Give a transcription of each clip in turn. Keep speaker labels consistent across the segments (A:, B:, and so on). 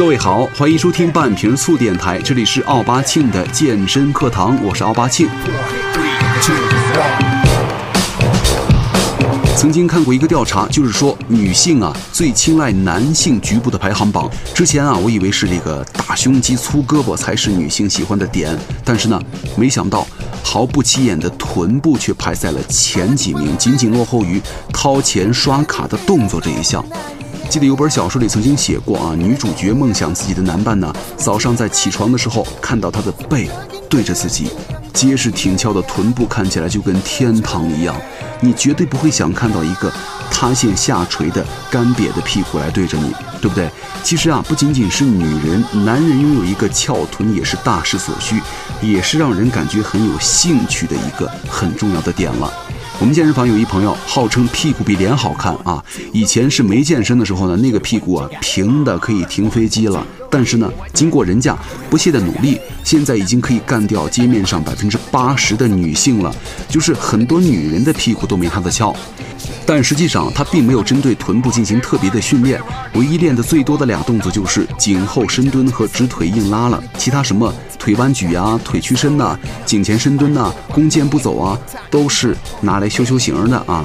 A: 各位好，欢迎收听半瓶醋电台，这里是奥巴庆的健身课堂，我是奥巴庆。曾经看过一个调查，就是说女性啊最青睐男性局部的排行榜。之前啊，我以为是这个大胸肌、粗胳膊才是女性喜欢的点，但是呢，没想到毫不起眼的臀部却排在了前几名，仅仅落后于掏钱刷卡的动作这一项。记得有本小说里曾经写过啊，女主角梦想自己的男伴呢，早上在起床的时候看到他的背对着自己，结实挺翘的臀部看起来就跟天堂一样，你绝对不会想看到一个塌陷下垂的干瘪的屁股来对着你，对不对？其实啊，不仅仅是女人，男人拥有一个翘臀也是大势所趋，也是让人感觉很有兴趣的一个很重要的点了。我们健身房有一朋友，号称屁股比脸好看啊！以前是没健身的时候呢，那个屁股啊平的可以停飞机了。但是呢，经过人家不懈的努力，现在已经可以干掉街面上百分之八十的女性了。就是很多女人的屁股都没他的翘。但实际上，他并没有针对臀部进行特别的训练，唯一练的最多的俩动作就是颈后深蹲和直腿硬拉了。其他什么腿弯举呀、腿屈伸呐、颈前深蹲呐、弓箭步走啊，都是拿来修修形的啊。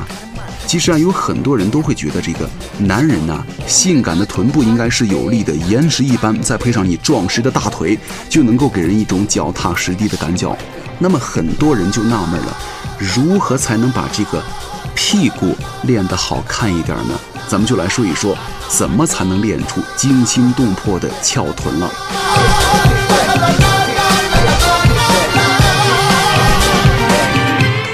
A: 其实啊，有很多人都会觉得这个男人呐，性感的臀部应该是有力的，岩石一般，再配上你壮实的大腿，就能够给人一种脚踏实地的感觉。那么很多人就纳闷了，如何才能把这个？屁股练得好看一点呢，咱们就来说一说，怎么才能练出惊心动魄的翘臀了。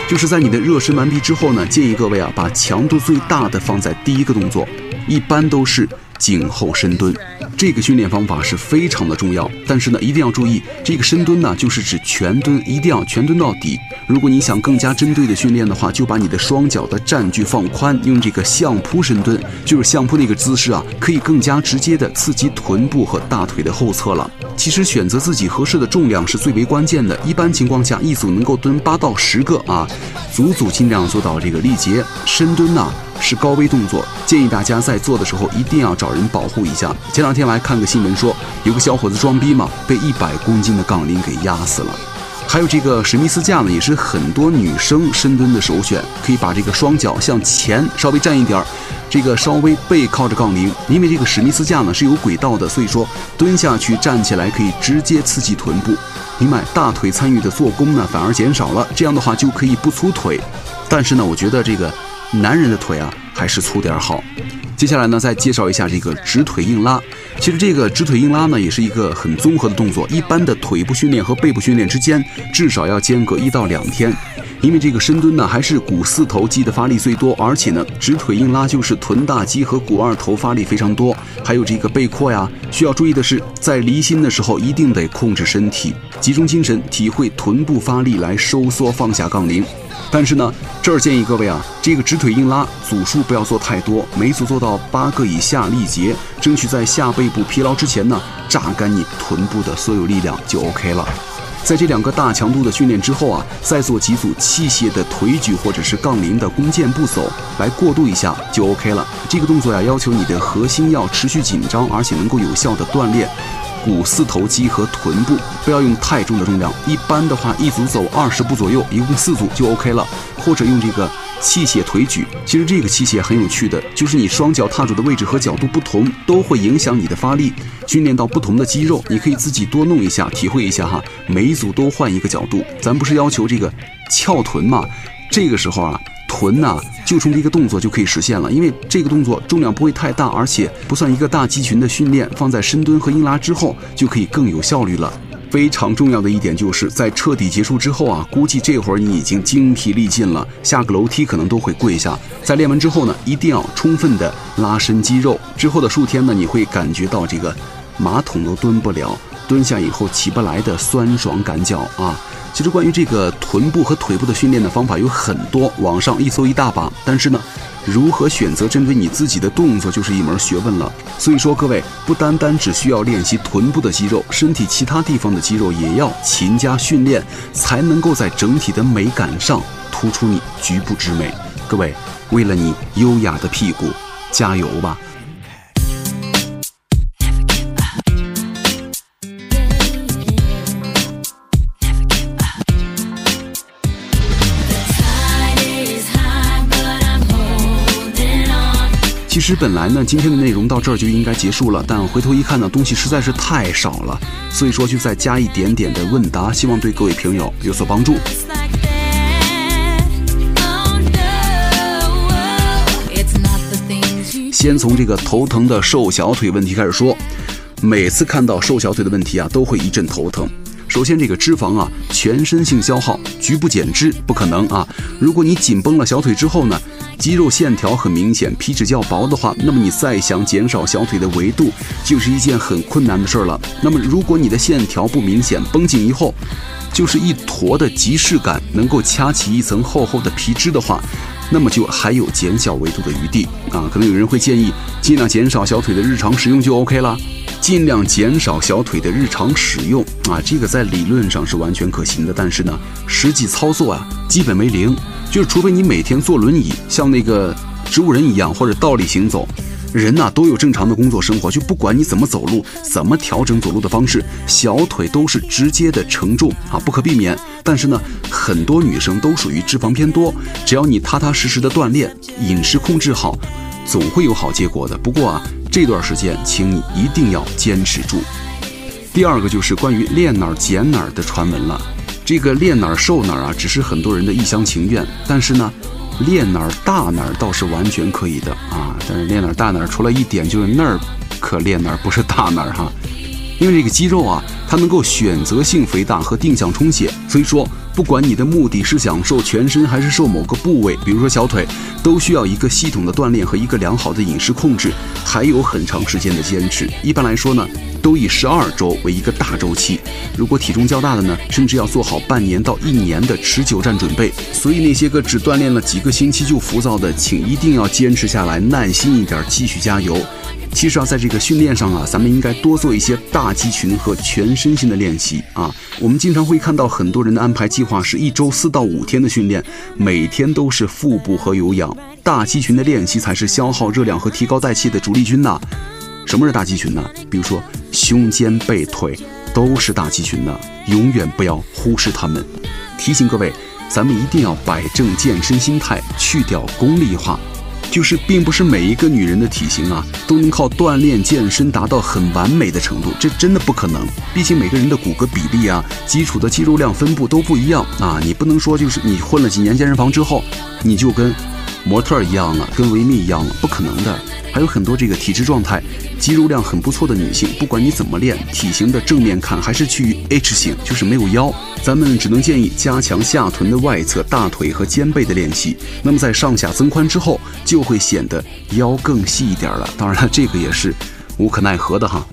A: 就是在你的热身完毕之后呢，建议各位啊，把强度最大的放在第一个动作，一般都是。颈后深蹲，这个训练方法是非常的重要。但是呢，一定要注意，这个深蹲呢，就是指全蹲，一定要全蹲到底。如果你想更加针对的训练的话，就把你的双脚的占据放宽，用这个相扑深蹲，就是相扑那个姿势啊，可以更加直接的刺激臀部和大腿的后侧了。其实选择自己合适的重量是最为关键的。一般情况下，一组能够蹲八到十个啊，组组尽量做到这个力竭深蹲呢。是高危动作，建议大家在做的时候一定要找人保护一下。前两天我还看个新闻说，有个小伙子装逼嘛，被一百公斤的杠铃给压死了。还有这个史密斯架呢，也是很多女生深蹲的首选，可以把这个双脚向前稍微站一点儿，这个稍微背靠着杠铃，因为这个史密斯架呢是有轨道的，所以说蹲下去站起来可以直接刺激臀部，另外大腿参与的做功呢反而减少了，这样的话就可以不粗腿。但是呢，我觉得这个。男人的腿啊，还是粗点儿好。接下来呢，再介绍一下这个直腿硬拉。其实这个直腿硬拉呢，也是一个很综合的动作。一般的腿部训练和背部训练之间，至少要间隔一到两天。因为这个深蹲呢，还是股四头肌的发力最多，而且呢，直腿硬拉就是臀大肌和股二头发力非常多。还有这个背阔呀，需要注意的是，在离心的时候一定得控制身体，集中精神，体会臀部发力来收缩放下杠铃。但是呢，这儿建议各位啊，这个直腿硬拉组数不要做太多，每组做到八个以下力竭，争取在下背部疲劳之前呢，榨干你臀部的所有力量就 OK 了。在这两个大强度的训练之后啊，再做几组器械的腿举或者是杠铃的弓箭步走来过渡一下就 OK 了。这个动作呀，要求你的核心要持续紧张，而且能够有效的锻炼。股四头肌和臀部，不要用太重的重量。一般的话，一组走二十步左右，一共四组就 OK 了。或者用这个器械腿举，其实这个器械很有趣的，就是你双脚踏住的位置和角度不同，都会影响你的发力。训练到不同的肌肉，你可以自己多弄一下，体会一下哈。每一组都换一个角度，咱不是要求这个翘臀嘛？这个时候啊。臀呐，就从这个动作就可以实现了，因为这个动作重量不会太大，而且不算一个大肌群的训练，放在深蹲和硬拉之后就可以更有效率了。非常重要的一点就是在彻底结束之后啊，估计这会儿你已经精疲力尽了，下个楼梯可能都会跪下。在练完之后呢，一定要充分的拉伸肌肉，之后的数天呢，你会感觉到这个马桶都蹲不了，蹲下以后起不来的酸爽感脚啊。其实关于这个臀部和腿部的训练的方法有很多，网上一搜一大把。但是呢，如何选择针对你自己的动作就是一门学问了。所以说，各位不单单只需要练习臀部的肌肉，身体其他地方的肌肉也要勤加训练，才能够在整体的美感上突出你局部之美。各位，为了你优雅的屁股，加油吧！其实本来呢，今天的内容到这儿就应该结束了，但回头一看呢，东西实在是太少了，所以说就再加一点点的问答，希望对各位朋友有所帮助。先从这个头疼的瘦小腿问题开始说，每次看到瘦小腿的问题啊，都会一阵头疼。首先，这个脂肪啊，全身性消耗，局部减脂不可能啊。如果你紧绷了小腿之后呢，肌肉线条很明显，皮脂较薄的话，那么你再想减少小腿的维度，就是一件很困难的事儿了。那么，如果你的线条不明显，绷紧以后就是一坨的即视感，能够掐起一层厚厚的皮脂的话，那么就还有减小维度的余地啊。可能有人会建议，尽量减少小腿的日常使用就 OK 了。尽量减少小腿的日常使用啊，这个在理论上是完全可行的，但是呢，实际操作啊，基本为零。就是除非你每天坐轮椅，像那个植物人一样，或者倒立行走，人呐都有正常的工作生活，就不管你怎么走路，怎么调整走路的方式，小腿都是直接的承重啊，不可避免。但是呢，很多女生都属于脂肪偏多，只要你踏踏实实的锻炼，饮食控制好，总会有好结果的。不过啊。这段时间，请你一定要坚持住。第二个就是关于练哪儿减哪儿的传闻了。这个练哪儿瘦哪儿啊，只是很多人的一厢情愿。但是呢，练哪儿大哪儿倒是完全可以的啊。但是练哪儿大哪儿，除了一点就是那儿可练哪儿不是大哪儿哈。因为这个肌肉啊，它能够选择性肥大和定向充血，所以说。不管你的目的是想瘦全身还是瘦某个部位，比如说小腿，都需要一个系统的锻炼和一个良好的饮食控制，还有很长时间的坚持。一般来说呢，都以十二周为一个大周期。如果体重较大的呢，甚至要做好半年到一年的持久战准备。所以那些个只锻炼了几个星期就浮躁的，请一定要坚持下来，耐心一点，继续加油。其实啊，在这个训练上啊，咱们应该多做一些大肌群和全身性的练习啊。我们经常会看到很多人的安排计划是一周四到五天的训练，每天都是腹部和有氧。大肌群的练习才是消耗热量和提高代谢的主力军呐。什么是大肌群呢？比如说胸肩背腿都是大肌群的，永远不要忽视它们。提醒各位，咱们一定要摆正健身心态，去掉功利化。就是并不是每一个女人的体型啊都能靠锻炼健身达到很完美的程度，这真的不可能。毕竟每个人的骨骼比例啊、基础的肌肉量分布都不一样啊，你不能说就是你混了几年健身房之后，你就跟模特一样了，跟维密一样了，不可能的。还有很多这个体质状态、肌肉量很不错的女性，不管你怎么练，体型的正面看还是趋于 H 型，就是没有腰。咱们只能建议加强下臀的外侧、大腿和肩背的练习。那么在上下增宽之后，就会显得腰更细一点了。当然了，这个也是无可奈何的哈。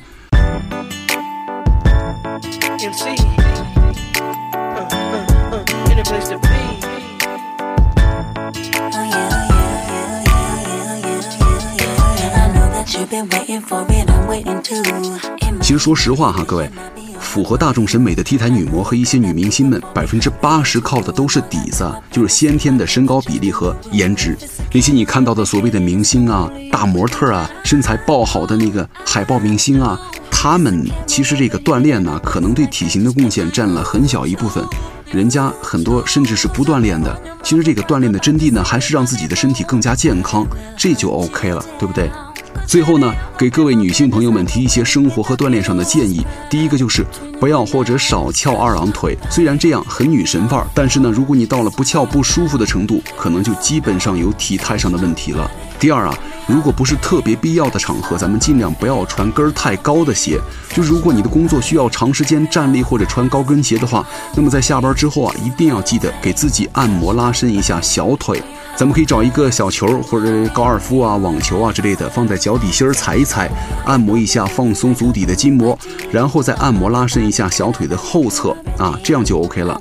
A: 其实说实话哈，各位，符合大众审美的 T 台女模和一些女明星们，百分之八十靠的都是底子，就是先天的身高比例和颜值。那些你看到的所谓的明星啊、大模特啊、身材爆好的那个海报明星啊，他们其实这个锻炼呢，可能对体型的贡献占了很小一部分。人家很多甚至是不锻炼的，其实这个锻炼的真谛呢，还是让自己的身体更加健康，这就 OK 了，对不对？最后呢，给各位女性朋友们提一些生活和锻炼上的建议。第一个就是不要或者少翘二郎腿，虽然这样很女神范儿，但是呢，如果你到了不翘不舒服的程度，可能就基本上有体态上的问题了。第二啊，如果不是特别必要的场合，咱们尽量不要穿跟儿太高的鞋。就如果你的工作需要长时间站立或者穿高跟鞋的话，那么在下班之后啊，一定要记得给自己按摩拉伸一下小腿。咱们可以找一个小球或者高尔夫啊、网球啊之类的，放在脚底心儿踩一踩，按摩一下，放松足底的筋膜，然后再按摩拉伸一下小腿的后侧啊，这样就 OK 了。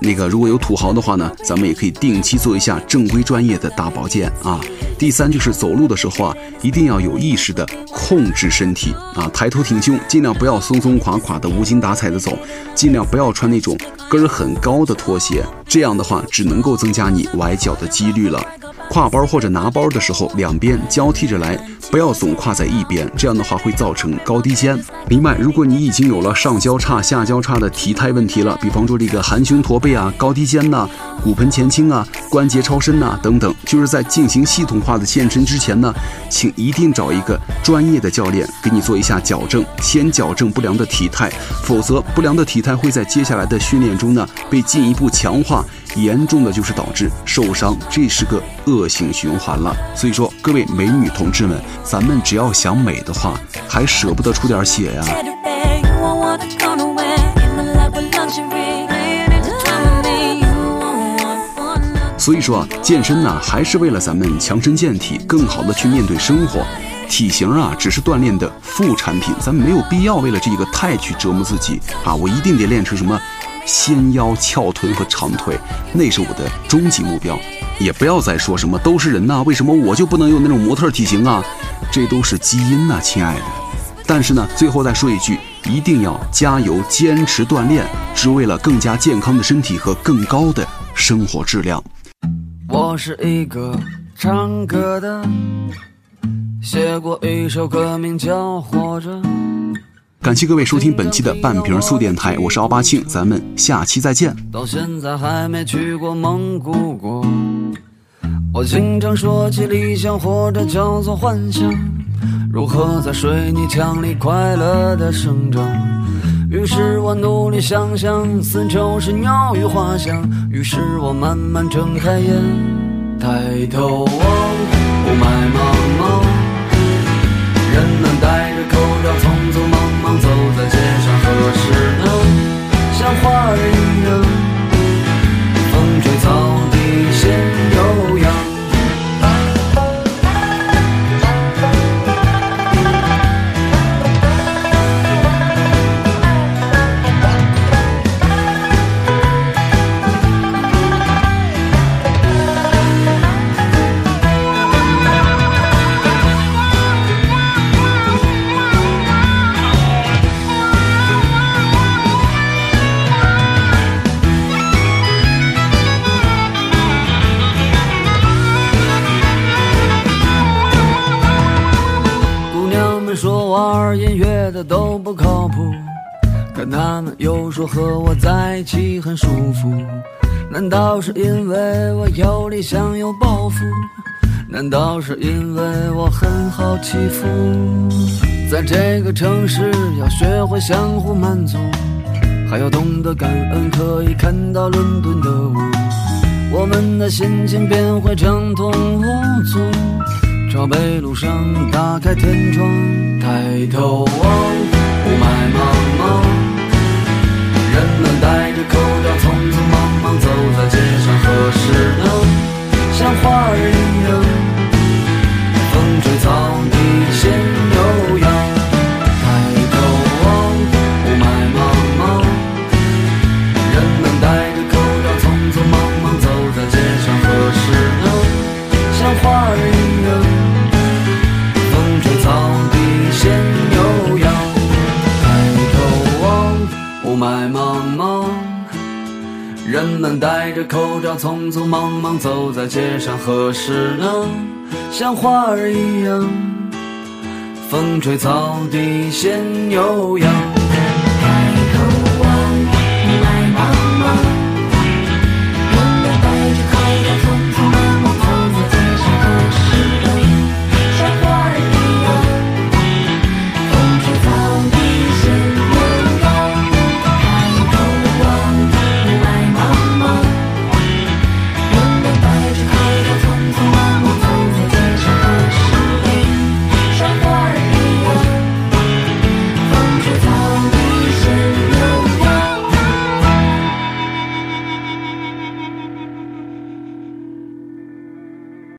A: 那个如果有土豪的话呢，咱们也可以定期做一下正规专业的大保健啊。第三就是走路的时候啊，一定要有意识的控制身体啊，抬头挺胸，尽量不要松松垮垮的无精打采的走，尽量不要穿那种跟儿很高的拖鞋，这样的话只能够增加你崴脚的几率了。挎包或者拿包的时候，两边交替着来，不要总跨在一边，这样的话会造成高低肩。另外，如果你已经有了上交叉、下交叉的体态问题了，比方说这个含胸驼背啊、高低肩呐、骨盆前倾啊、关节超伸呐等等。就是在进行系统化的健身之前呢，请一定找一个专业的教练给你做一下矫正，先矫正不良的体态，否则不良的体态会在接下来的训练中呢被进一步强化。严重的就是导致受伤，这是个恶性循环了。所以说，各位美女同志们，咱们只要想美的话，还舍不得出点血呀。所以说啊，健身呢，还是为了咱们强身健体，更好的去面对生活。体型啊，只是锻炼的副产品，咱们没有必要为了这个太去折磨自己啊！我一定得练成什么？纤腰、翘臀和长腿，那是我的终极目标。也不要再说什么都是人呐，为什么我就不能有那种模特体型啊？这都是基因呐，亲爱的。但是呢，最后再说一句，一定要加油，坚持锻炼，只为了更加健康的身体和更高的生活质量。
B: 我是一个唱歌的，写过一首歌，名叫《活着》。
A: 感谢各位收听本期的半瓶醋电台，我是奥巴庆，咱们下期再见。
B: 到现在还没去过蒙古国，我经常说起理想或者叫做幻想，如何在水泥墙里快乐的生长。于是我努力想象，四周是鸟语花香。于是我慢慢睁开眼，抬头望，雾霾说和我在一起很舒服。难道是因为我有理想有抱负？难道是因为我很好欺负？在这个城市要学会相互满足，还要懂得感恩，可以看到伦敦的雾。我们的心情便会畅通无阻。朝北路上打开天窗，抬头望，戴着口罩，匆匆忙忙走在街上，何时能像花儿一样，风吹草低见牛羊？